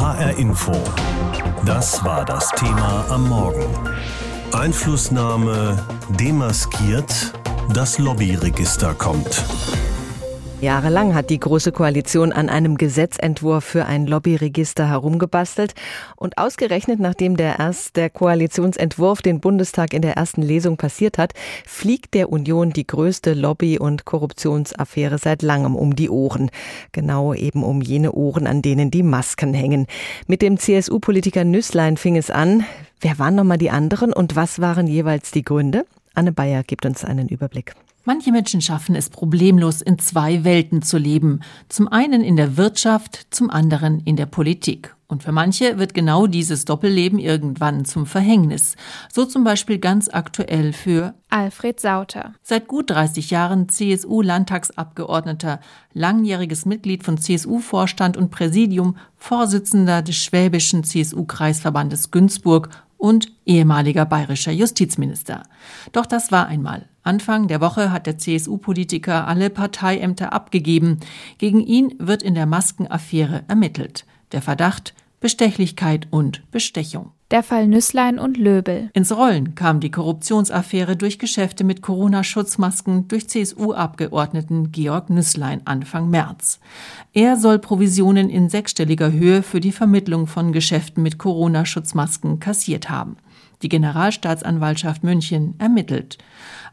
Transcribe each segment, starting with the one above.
HR Info. Das war das Thema am Morgen. Einflussnahme demaskiert, das Lobbyregister kommt. Jahrelang hat die Große Koalition an einem Gesetzentwurf für ein Lobbyregister herumgebastelt. Und ausgerechnet nachdem der, erst, der Koalitionsentwurf den Bundestag in der ersten Lesung passiert hat, fliegt der Union die größte Lobby- und Korruptionsaffäre seit langem um die Ohren. Genau eben um jene Ohren, an denen die Masken hängen. Mit dem CSU-Politiker Nüsslein fing es an. Wer waren nochmal die anderen und was waren jeweils die Gründe? Anne Bayer gibt uns einen Überblick. Manche Menschen schaffen es problemlos, in zwei Welten zu leben. Zum einen in der Wirtschaft, zum anderen in der Politik. Und für manche wird genau dieses Doppelleben irgendwann zum Verhängnis. So zum Beispiel ganz aktuell für Alfred Sauter. Seit gut 30 Jahren CSU-Landtagsabgeordneter, langjähriges Mitglied von CSU-Vorstand und Präsidium, Vorsitzender des schwäbischen CSU-Kreisverbandes Günzburg und ehemaliger bayerischer Justizminister. Doch das war einmal. Anfang der Woche hat der CSU-Politiker alle Parteiämter abgegeben. Gegen ihn wird in der Maskenaffäre ermittelt. Der Verdacht Bestechlichkeit und Bestechung. Der Fall Nüsslein und Löbel. Ins Rollen kam die Korruptionsaffäre durch Geschäfte mit Corona-Schutzmasken durch CSU-Abgeordneten Georg Nüsslein Anfang März. Er soll Provisionen in sechsstelliger Höhe für die Vermittlung von Geschäften mit Corona-Schutzmasken kassiert haben. Die Generalstaatsanwaltschaft München ermittelt.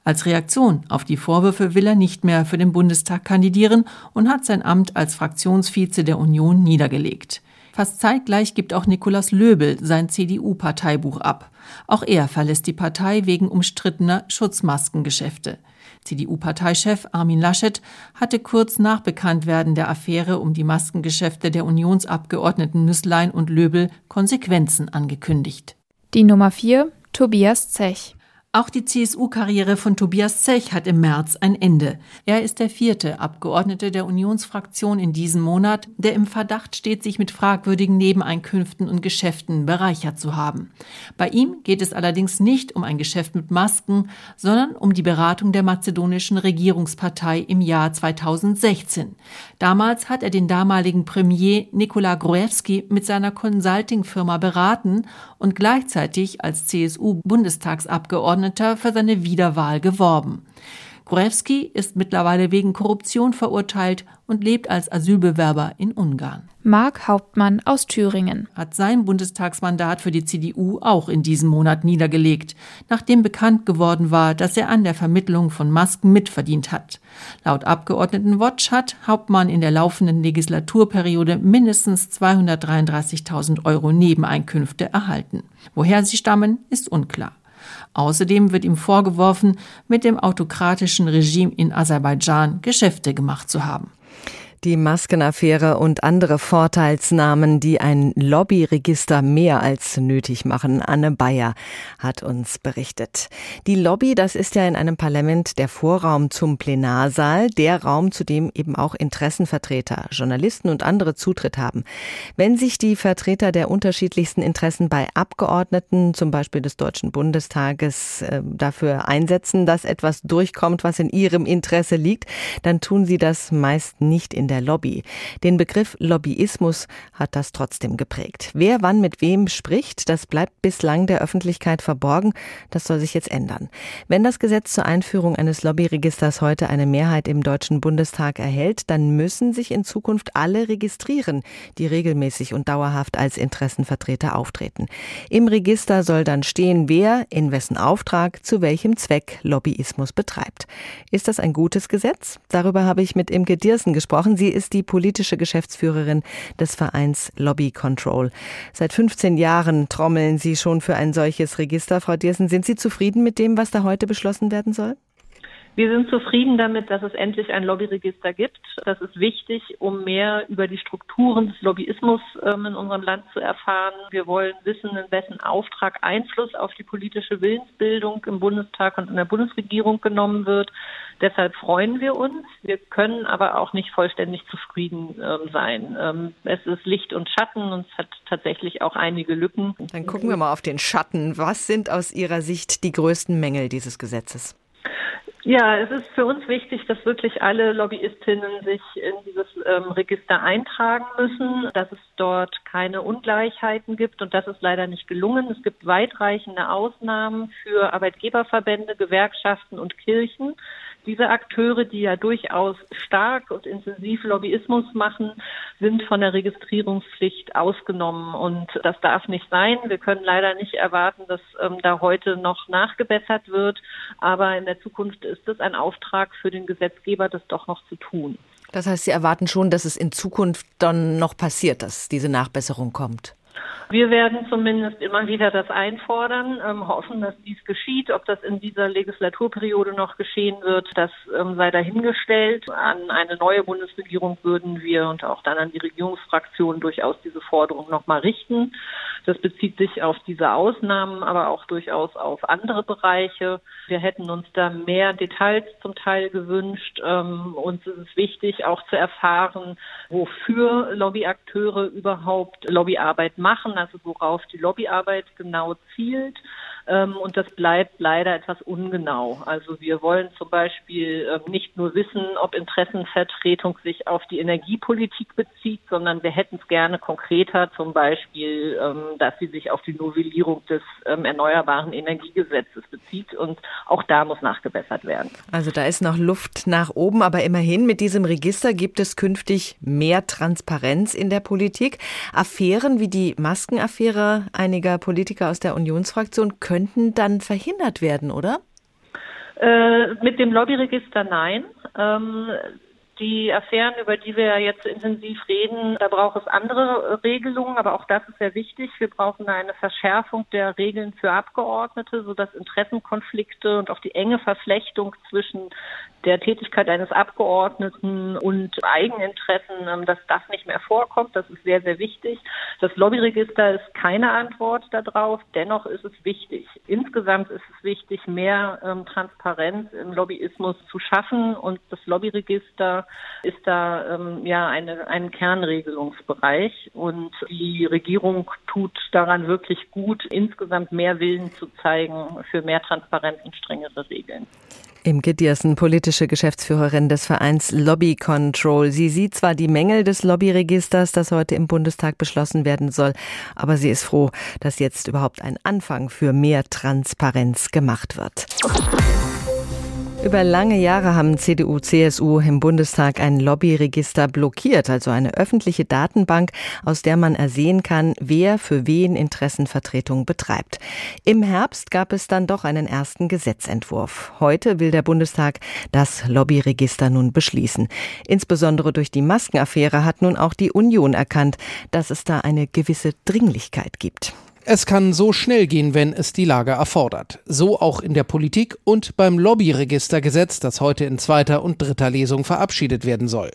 Als Reaktion auf die Vorwürfe will er nicht mehr für den Bundestag kandidieren und hat sein Amt als Fraktionsvize der Union niedergelegt. Fast zeitgleich gibt auch Nikolaus Löbel sein CDU-Parteibuch ab. Auch er verlässt die Partei wegen umstrittener Schutzmaskengeschäfte. CDU-Parteichef Armin Laschet hatte kurz nach Bekanntwerden der Affäre um die Maskengeschäfte der Unionsabgeordneten Nüsslein und Löbel Konsequenzen angekündigt. Die Nummer 4, Tobias Zech. Auch die CSU-Karriere von Tobias Zech hat im März ein Ende. Er ist der vierte Abgeordnete der Unionsfraktion in diesem Monat, der im Verdacht steht, sich mit fragwürdigen Nebeneinkünften und Geschäften bereichert zu haben. Bei ihm geht es allerdings nicht um ein Geschäft mit Masken, sondern um die Beratung der mazedonischen Regierungspartei im Jahr 2016. Damals hat er den damaligen Premier Nikola Gruevski mit seiner Consulting-Firma beraten und gleichzeitig als CSU-Bundestagsabgeordneter Abgeordneter für seine Wiederwahl geworben. Gorewski ist mittlerweile wegen Korruption verurteilt und lebt als Asylbewerber in Ungarn. Mark Hauptmann aus Thüringen hat sein Bundestagsmandat für die CDU auch in diesem Monat niedergelegt, nachdem bekannt geworden war, dass er an der Vermittlung von Masken mitverdient hat. Laut Abgeordnetenwatch hat Hauptmann in der laufenden Legislaturperiode mindestens 233.000 Euro Nebeneinkünfte erhalten. Woher sie stammen, ist unklar. Außerdem wird ihm vorgeworfen, mit dem autokratischen Regime in Aserbaidschan Geschäfte gemacht zu haben. Die Maskenaffäre und andere Vorteilsnahmen, die ein Lobbyregister mehr als nötig machen. Anne Bayer hat uns berichtet. Die Lobby, das ist ja in einem Parlament der Vorraum zum Plenarsaal, der Raum, zu dem eben auch Interessenvertreter, Journalisten und andere Zutritt haben. Wenn sich die Vertreter der unterschiedlichsten Interessen bei Abgeordneten, zum Beispiel des Deutschen Bundestages, äh, dafür einsetzen, dass etwas durchkommt, was in ihrem Interesse liegt, dann tun sie das meist nicht in der Lobby. Den Begriff Lobbyismus hat das trotzdem geprägt. Wer wann mit wem spricht, das bleibt bislang der Öffentlichkeit verborgen. Das soll sich jetzt ändern. Wenn das Gesetz zur Einführung eines Lobbyregisters heute eine Mehrheit im Deutschen Bundestag erhält, dann müssen sich in Zukunft alle registrieren, die regelmäßig und dauerhaft als Interessenvertreter auftreten. Im Register soll dann stehen, wer in wessen Auftrag zu welchem Zweck Lobbyismus betreibt. Ist das ein gutes Gesetz? Darüber habe ich mit Imke Diersen gesprochen. Sie ist die politische Geschäftsführerin des Vereins Lobby Control. Seit 15 Jahren trommeln Sie schon für ein solches Register. Frau Diersen, sind Sie zufrieden mit dem, was da heute beschlossen werden soll? Wir sind zufrieden damit, dass es endlich ein Lobbyregister gibt. Das ist wichtig, um mehr über die Strukturen des Lobbyismus ähm, in unserem Land zu erfahren. Wir wollen wissen, in wessen Auftrag Einfluss auf die politische Willensbildung im Bundestag und in der Bundesregierung genommen wird. Deshalb freuen wir uns. Wir können aber auch nicht vollständig zufrieden ähm, sein. Ähm, es ist Licht und Schatten und es hat tatsächlich auch einige Lücken. Dann gucken wir mal auf den Schatten. Was sind aus Ihrer Sicht die größten Mängel dieses Gesetzes? Ja, es ist für uns wichtig, dass wirklich alle Lobbyistinnen sich in dieses ähm, Register eintragen müssen, dass es dort keine Ungleichheiten gibt und das ist leider nicht gelungen. Es gibt weitreichende Ausnahmen für Arbeitgeberverbände, Gewerkschaften und Kirchen diese Akteure, die ja durchaus stark und intensiv Lobbyismus machen, sind von der Registrierungspflicht ausgenommen. Und das darf nicht sein. Wir können leider nicht erwarten, dass ähm, da heute noch nachgebessert wird. Aber in der Zukunft ist es ein Auftrag für den Gesetzgeber, das doch noch zu tun. Das heißt, Sie erwarten schon, dass es in Zukunft dann noch passiert, dass diese Nachbesserung kommt. Wir werden zumindest immer wieder das einfordern, ähm, hoffen, dass dies geschieht. Ob das in dieser Legislaturperiode noch geschehen wird, das ähm, sei dahingestellt. An eine neue Bundesregierung würden wir und auch dann an die Regierungsfraktionen durchaus diese Forderung nochmal richten. Das bezieht sich auf diese Ausnahmen, aber auch durchaus auf andere Bereiche. Wir hätten uns da mehr Details zum Teil gewünscht. Ähm, uns ist es wichtig, auch zu erfahren, wofür Lobbyakteure überhaupt Lobbyarbeit machen also worauf die Lobbyarbeit genau zielt. Ähm, und das bleibt leider etwas ungenau. Also wir wollen zum Beispiel ähm, nicht nur wissen, ob Interessenvertretung sich auf die Energiepolitik bezieht, sondern wir hätten es gerne konkreter, zum Beispiel, ähm, dass sie sich auf die Novellierung des Erneuerbaren Energiegesetzes bezieht. Und auch da muss nachgebessert werden. Also da ist noch Luft nach oben, aber immerhin mit diesem Register gibt es künftig mehr Transparenz in der Politik. Affären wie die Maskenaffäre einiger Politiker aus der Unionsfraktion könnten dann verhindert werden, oder? Äh, mit dem Lobbyregister nein. Ähm, die Affären, über die wir jetzt intensiv reden, da braucht es andere Regelungen, aber auch das ist sehr wichtig. Wir brauchen eine Verschärfung der Regeln für Abgeordnete, sodass Interessenkonflikte und auch die enge Verflechtung zwischen der Tätigkeit eines Abgeordneten und Eigeninteressen, ähm, dass das nicht mehr vorkommt. Das ist sehr, sehr wichtig. Das Lobbyregister ist keine Antwort darauf. Dennoch ist es wichtig. Insgesamt ist es wichtig, mehr ähm, Transparenz im Lobbyismus zu schaffen. Und das Lobbyregister ist da ähm, ja eine, ein Kernregelungsbereich. Und die Regierung tut daran wirklich gut, insgesamt mehr Willen zu zeigen für mehr Transparenz und strengere Regeln. Imke Diersen, politische Geschäftsführerin des Vereins Lobby Control. Sie sieht zwar die Mängel des Lobbyregisters, das heute im Bundestag beschlossen werden soll, aber sie ist froh, dass jetzt überhaupt ein Anfang für mehr Transparenz gemacht wird. Über lange Jahre haben CDU, CSU im Bundestag ein Lobbyregister blockiert, also eine öffentliche Datenbank, aus der man ersehen kann, wer für wen Interessenvertretung betreibt. Im Herbst gab es dann doch einen ersten Gesetzentwurf. Heute will der Bundestag das Lobbyregister nun beschließen. Insbesondere durch die Maskenaffäre hat nun auch die Union erkannt, dass es da eine gewisse Dringlichkeit gibt. Es kann so schnell gehen, wenn es die Lage erfordert. So auch in der Politik und beim Lobbyregistergesetz, das heute in zweiter und dritter Lesung verabschiedet werden soll.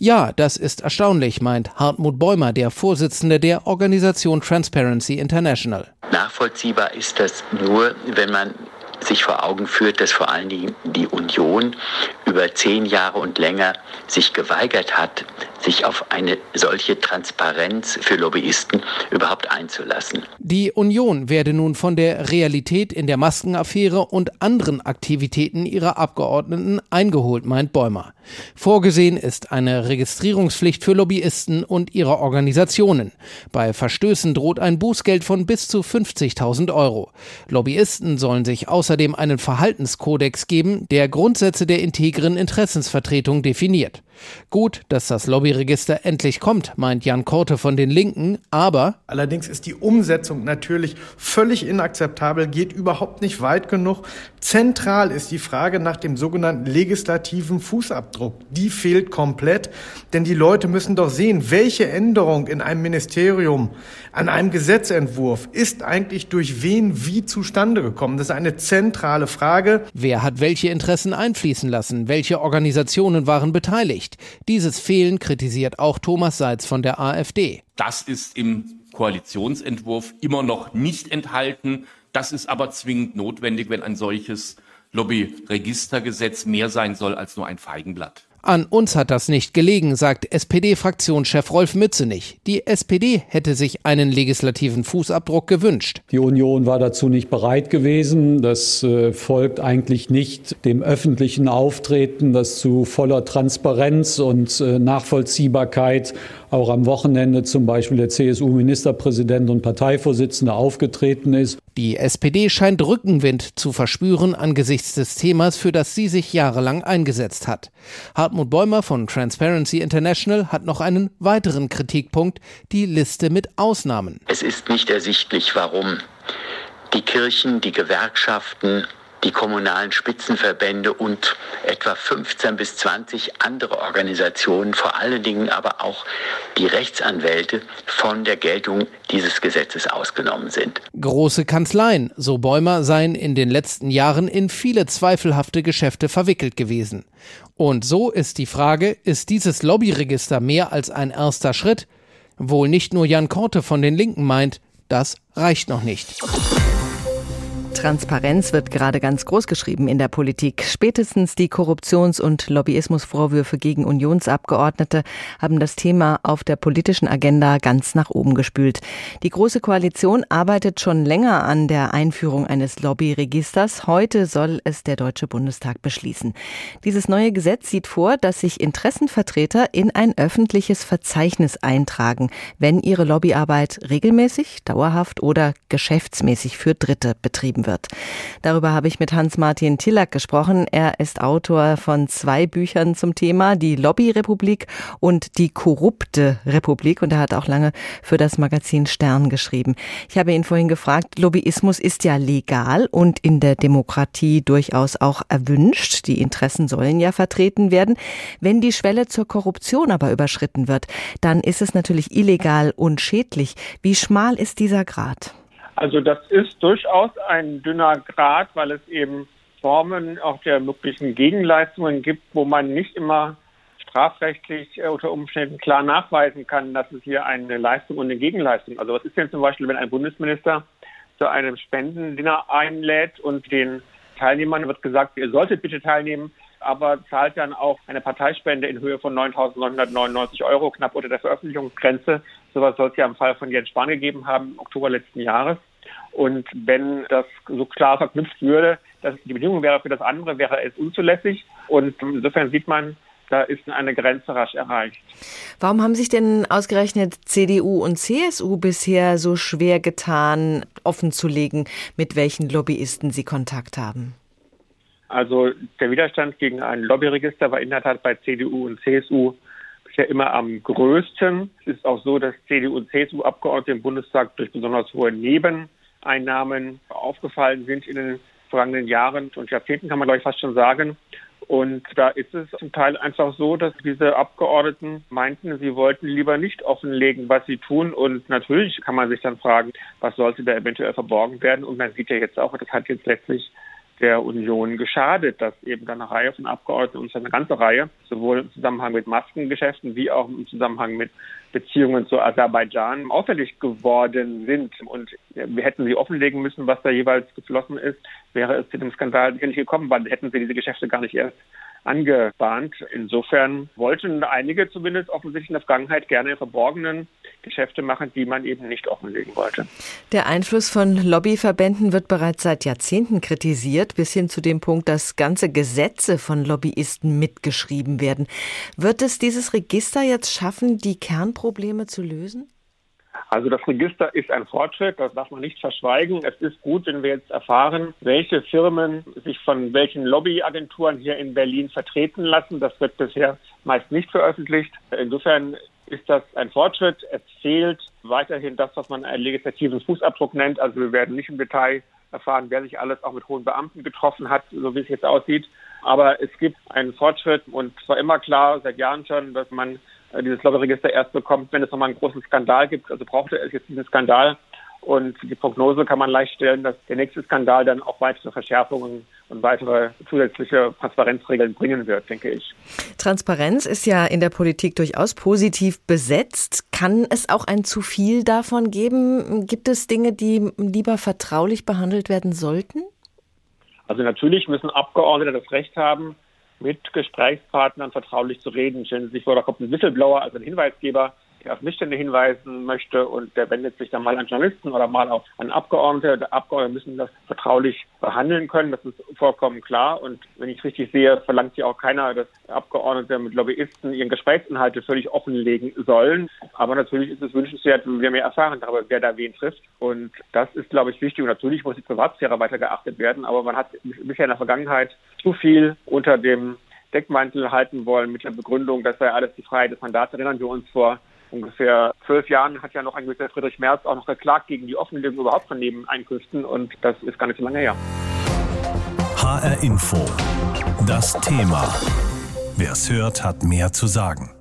Ja, das ist erstaunlich, meint Hartmut Bäumer, der Vorsitzende der Organisation Transparency International. Nachvollziehbar ist das nur, wenn man sich vor Augen führt, dass vor allen Dingen die Union über zehn Jahre und länger sich geweigert hat, sich auf eine solche Transparenz für Lobbyisten überhaupt einzulassen. Die Union werde nun von der Realität in der Maskenaffäre und anderen Aktivitäten ihrer Abgeordneten eingeholt, meint Bäumer. Vorgesehen ist eine Registrierungspflicht für Lobbyisten und ihre Organisationen. Bei Verstößen droht ein Bußgeld von bis zu 50.000 Euro. Lobbyisten sollen sich außerdem einen Verhaltenskodex geben, der Grundsätze der integren Interessensvertretung definiert. Gut, dass das Lobbyregister endlich kommt, meint Jan Korte von den Linken, aber allerdings ist die Umsetzung natürlich völlig inakzeptabel, geht überhaupt nicht weit genug. Zentral ist die Frage nach dem sogenannten legislativen Fußabdruck. Die fehlt komplett, denn die Leute müssen doch sehen, welche Änderung in einem Ministerium, an einem Gesetzentwurf ist eigentlich durch wen wie zustande gekommen. Das ist eine zentrale Frage. Wer hat welche Interessen einfließen lassen? Welche Organisationen waren beteiligt? Nicht. Dieses Fehlen kritisiert auch Thomas Seitz von der AfD. Das ist im Koalitionsentwurf immer noch nicht enthalten. Das ist aber zwingend notwendig, wenn ein solches Lobbyregistergesetz mehr sein soll als nur ein Feigenblatt. An uns hat das nicht gelegen, sagt SPD-Fraktionschef Rolf Mützenich. Die SPD hätte sich einen legislativen Fußabdruck gewünscht. Die Union war dazu nicht bereit gewesen. Das äh, folgt eigentlich nicht dem öffentlichen Auftreten, das zu voller Transparenz und äh, Nachvollziehbarkeit auch am Wochenende zum Beispiel der CSU-Ministerpräsident und Parteivorsitzende aufgetreten ist. Die SPD scheint Rückenwind zu verspüren angesichts des Themas, für das sie sich jahrelang eingesetzt hat. Hartmut Bäumer von Transparency International hat noch einen weiteren Kritikpunkt, die Liste mit Ausnahmen. Es ist nicht ersichtlich, warum die Kirchen, die Gewerkschaften, die kommunalen Spitzenverbände und etwa 15 bis 20 andere Organisationen, vor allen Dingen aber auch die Rechtsanwälte von der Geltung dieses Gesetzes ausgenommen sind. Große Kanzleien, so Bäumer, seien in den letzten Jahren in viele zweifelhafte Geschäfte verwickelt gewesen. Und so ist die Frage, ist dieses Lobbyregister mehr als ein erster Schritt? Wohl nicht nur Jan Korte von den Linken meint, das reicht noch nicht. Transparenz wird gerade ganz groß geschrieben in der Politik. Spätestens die Korruptions- und Lobbyismusvorwürfe gegen Unionsabgeordnete haben das Thema auf der politischen Agenda ganz nach oben gespült. Die Große Koalition arbeitet schon länger an der Einführung eines Lobbyregisters. Heute soll es der Deutsche Bundestag beschließen. Dieses neue Gesetz sieht vor, dass sich Interessenvertreter in ein öffentliches Verzeichnis eintragen, wenn ihre Lobbyarbeit regelmäßig, dauerhaft oder geschäftsmäßig für Dritte betrieben wird. Darüber habe ich mit Hans-Martin Tillack gesprochen. Er ist Autor von zwei Büchern zum Thema, die Lobbyrepublik und die korrupte Republik. Und er hat auch lange für das Magazin Stern geschrieben. Ich habe ihn vorhin gefragt, Lobbyismus ist ja legal und in der Demokratie durchaus auch erwünscht. Die Interessen sollen ja vertreten werden. Wenn die Schwelle zur Korruption aber überschritten wird, dann ist es natürlich illegal und schädlich. Wie schmal ist dieser Grad? Also das ist durchaus ein dünner Grad, weil es eben Formen auch der möglichen Gegenleistungen gibt, wo man nicht immer strafrechtlich äh, unter Umständen klar nachweisen kann, dass es hier eine Leistung und eine Gegenleistung. Also was ist denn zum Beispiel, wenn ein Bundesminister zu einem Spendendinner einlädt und den Teilnehmern wird gesagt, ihr solltet bitte teilnehmen, aber zahlt dann auch eine Parteispende in Höhe von 9.999 Euro, knapp unter der Veröffentlichungsgrenze. Sowas soll es ja im Fall von Jens Spahn gegeben haben, im Oktober letzten Jahres. Und wenn das so klar verknüpft würde, dass die Bedingung wäre für das andere, wäre es unzulässig. Und insofern sieht man, da ist eine Grenze rasch erreicht. Warum haben sich denn ausgerechnet CDU und CSU bisher so schwer getan, offenzulegen, mit welchen Lobbyisten sie Kontakt haben? Also der Widerstand gegen ein Lobbyregister war in der Tat bei CDU und CSU bisher immer am größten. Es ist auch so, dass CDU und CSU-Abgeordnete im Bundestag durch besonders hohe Nebeneinnahmen aufgefallen sind in den vergangenen Jahren und Jahrzehnten, kann man glaube ich fast schon sagen. Und da ist es zum Teil einfach so, dass diese Abgeordneten meinten, sie wollten lieber nicht offenlegen, was sie tun. Und natürlich kann man sich dann fragen, was sollte da eventuell verborgen werden. Und man sieht ja jetzt auch, das hat jetzt letztlich der Union geschadet, dass eben eine Reihe von Abgeordneten, und eine ganze Reihe, sowohl im Zusammenhang mit Maskengeschäften wie auch im Zusammenhang mit Beziehungen zu Aserbaidschan auffällig geworden sind. Und wir hätten sie offenlegen müssen, was da jeweils geflossen ist, wäre es zu dem Skandal nicht gekommen, weil hätten sie diese Geschäfte gar nicht erst angebahnt. Insofern wollten einige zumindest offensichtlich in der Vergangenheit gerne verborgenen Geschäfte machen, die man eben nicht offenlegen wollte. Der Einfluss von Lobbyverbänden wird bereits seit Jahrzehnten kritisiert, bis hin zu dem Punkt, dass ganze Gesetze von Lobbyisten mitgeschrieben werden. Wird es dieses Register jetzt schaffen, die Kernprobleme zu lösen? Also das Register ist ein Fortschritt, das darf man nicht verschweigen. Es ist gut, wenn wir jetzt erfahren, welche Firmen sich von welchen Lobbyagenturen hier in Berlin vertreten lassen. Das wird bisher meist nicht veröffentlicht. Insofern ist das ein Fortschritt. Es fehlt weiterhin das, was man einen legislativen Fußabdruck nennt. Also wir werden nicht im Detail erfahren, wer sich alles auch mit hohen Beamten getroffen hat, so wie es jetzt aussieht. Aber es gibt einen Fortschritt und es war immer klar, seit Jahren schon, dass man dieses Lobbyregister erst bekommt, wenn es nochmal einen großen Skandal gibt. Also brauchte es jetzt diesen Skandal. Und die Prognose kann man leicht stellen, dass der nächste Skandal dann auch weitere Verschärfungen und weitere zusätzliche Transparenzregeln bringen wird, denke ich. Transparenz ist ja in der Politik durchaus positiv besetzt. Kann es auch ein zu viel davon geben? Gibt es Dinge, die lieber vertraulich behandelt werden sollten? Also natürlich müssen Abgeordnete das Recht haben, mit Gesprächspartnern vertraulich zu reden. Stellen Sie sich vor, da kommt ein Whistleblower, also ein Hinweisgeber, der auf Missstände hinweisen möchte und der wendet sich dann mal an Journalisten oder mal auch an Abgeordnete. Die Abgeordnete müssen das vertraulich behandeln können, das ist vollkommen klar. Und wenn ich es richtig sehe, verlangt hier auch keiner, dass Abgeordnete mit Lobbyisten ihren Gesprächsinhalte völlig offenlegen sollen. Aber natürlich ist es wünschenswert, wenn wir mehr erfahren darüber, wer da wen trifft. Und das ist, glaube ich, wichtig. Und natürlich muss die Privatsphäre weiter geachtet werden. Aber man hat bisher in der Vergangenheit zu viel unter dem Deckmantel halten wollen mit der Begründung, das sei alles die Freiheit des Mandats. Erinnern wir uns vor ungefähr zwölf Jahren hat ja noch ein gewisser Friedrich Merz auch noch geklagt gegen die Offenlegung überhaupt von Nebeneinkünften und das ist gar nicht so lange her. HR Info. Das Thema. Wer es hört, hat mehr zu sagen.